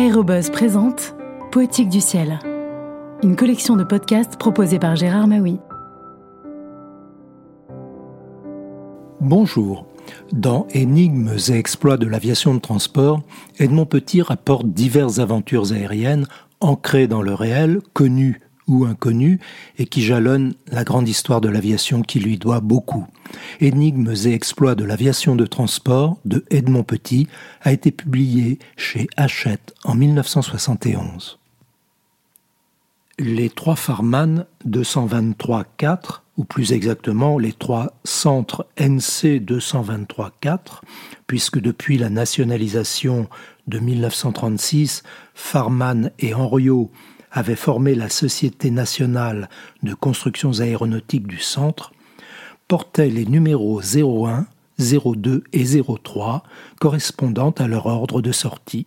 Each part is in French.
Aérobuzz présente Poétique du ciel, une collection de podcasts proposée par Gérard Maui. Bonjour. Dans Énigmes et exploits de l'aviation de transport, Edmond Petit rapporte diverses aventures aériennes ancrées dans le réel, connues ou inconnues, et qui jalonnent la grande histoire de l'aviation qui lui doit beaucoup. Énigmes et exploits de l'aviation de transport de Edmond Petit a été publié chez Hachette en 1971. Les trois Farman 223-4, ou plus exactement les trois centres NC 223-4, puisque depuis la nationalisation de 1936, Farman et Henriot avaient formé la Société nationale de constructions aéronautiques du centre, portaient les numéros 01, 02 et 03 correspondant à leur ordre de sortie.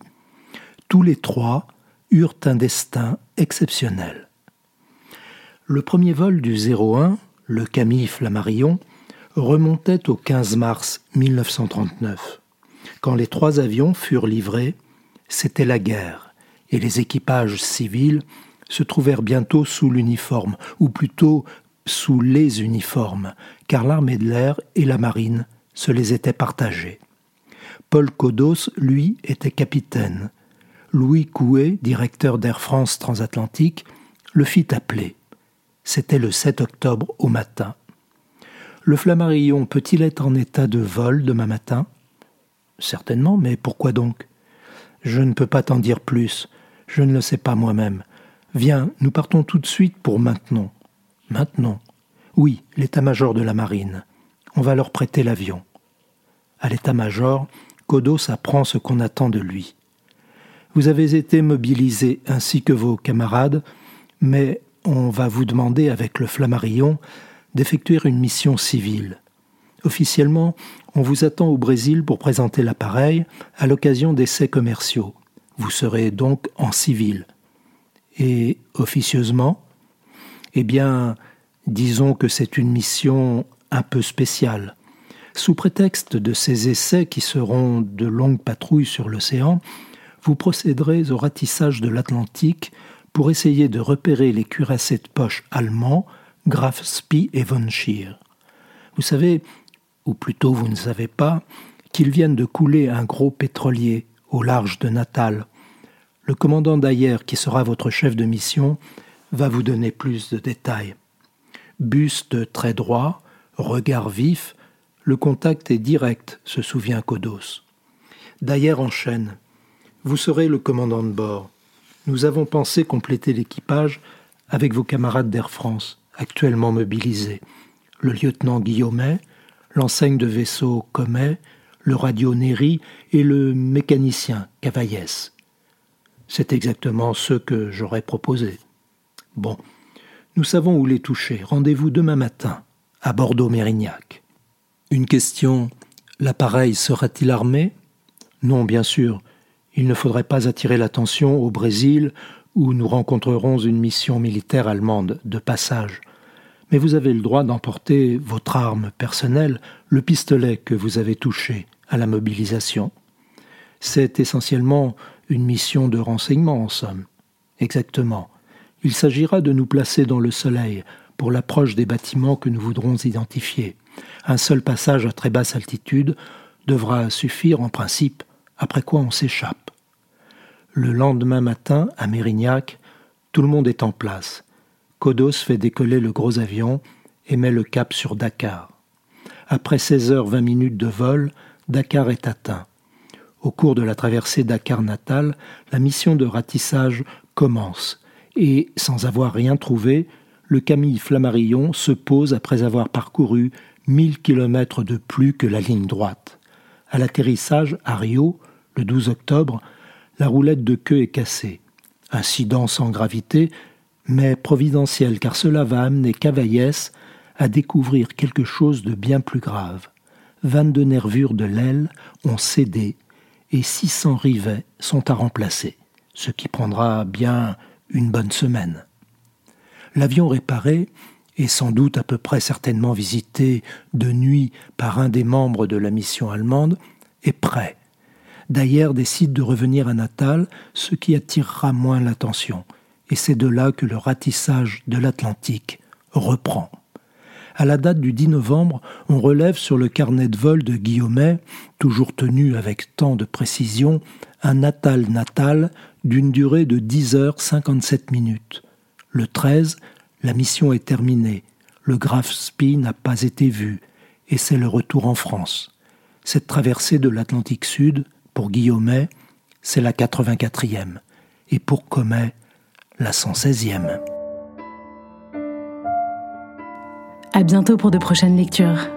Tous les trois eurent un destin exceptionnel. Le premier vol du 01, le Camille Flammarion, remontait au 15 mars 1939. Quand les trois avions furent livrés, c'était la guerre, et les équipages civils se trouvèrent bientôt sous l'uniforme, ou plutôt sous les uniformes, car l'armée de l'air et la marine se les étaient partagés. Paul Codos, lui, était capitaine. Louis Coué, directeur d'Air France transatlantique, le fit appeler. C'était le 7 octobre au matin. Le Flammarion peut-il être en état de vol demain matin? Certainement, mais pourquoi donc? Je ne peux pas t'en dire plus. Je ne le sais pas moi-même. Viens, nous partons tout de suite pour maintenant. Maintenant Oui, l'état-major de la marine. On va leur prêter l'avion. À l'état-major, Kodos apprend ce qu'on attend de lui. Vous avez été mobilisé ainsi que vos camarades, mais on va vous demander avec le Flammarion d'effectuer une mission civile. Officiellement, on vous attend au Brésil pour présenter l'appareil à l'occasion d'essais commerciaux. Vous serez donc en civil. Et officieusement eh bien, disons que c'est une mission un peu spéciale. Sous prétexte de ces essais qui seront de longues patrouilles sur l'océan, vous procéderez au ratissage de l'Atlantique pour essayer de repérer les cuirassés de poche allemands Graf Spee et von Schier. Vous savez, ou plutôt vous ne savez pas, qu'ils viennent de couler un gros pétrolier au large de Natal. Le commandant d'Ayer, qui sera votre chef de mission, va vous donner plus de détails. Buste très droit, regard vif, le contact est direct, se souvient Kodos. D'ailleurs enchaîne. Vous serez le commandant de bord. Nous avons pensé compléter l'équipage avec vos camarades d'Air France, actuellement mobilisés. Le lieutenant Guillaumet, l'enseigne de vaisseau Comet, le radio Néry et le mécanicien Cavaillès. C'est exactement ce que j'aurais proposé. Bon, nous savons où les toucher. Rendez-vous demain matin, à Bordeaux-Mérignac. Une question l'appareil sera-t-il armé? Non, bien sûr. Il ne faudrait pas attirer l'attention au Brésil, où nous rencontrerons une mission militaire allemande de passage. Mais vous avez le droit d'emporter votre arme personnelle, le pistolet que vous avez touché à la mobilisation. C'est essentiellement une mission de renseignement, en somme. Exactement. Il s'agira de nous placer dans le soleil pour l'approche des bâtiments que nous voudrons identifier. Un seul passage à très basse altitude devra suffire en principe, après quoi on s'échappe. Le lendemain matin, à Mérignac, tout le monde est en place. Kodos fait décoller le gros avion et met le cap sur Dakar. Après 16 heures 20 minutes de vol, Dakar est atteint. Au cours de la traversée Dakar-Natal, la mission de ratissage commence et, sans avoir rien trouvé, le Camille Flammarion se pose après avoir parcouru mille kilomètres de plus que la ligne droite. À l'atterrissage à Rio, le 12 octobre, la roulette de queue est cassée. Incident sans gravité, mais providentiel car cela va amener Cavaillès à découvrir quelque chose de bien plus grave. 22 nervures de l'aile ont cédé et 600 rivets sont à remplacer, ce qui prendra bien une bonne semaine. L'avion réparé, et sans doute à peu près certainement visité de nuit par un des membres de la mission allemande, est prêt. Dayer décide de revenir à Natal, ce qui attirera moins l'attention. Et c'est de là que le ratissage de l'Atlantique reprend. À la date du 10 novembre, on relève sur le carnet de vol de Guillaumet, toujours tenu avec tant de précision, un natal natal d'une durée de 10 heures 57 minutes. Le 13, la mission est terminée, le Graf Spee n'a pas été vu, et c'est le retour en France. Cette traversée de l'Atlantique Sud, pour Guillaumet, c'est la 84e, et pour Comet, la 116e. À bientôt pour de prochaines lectures.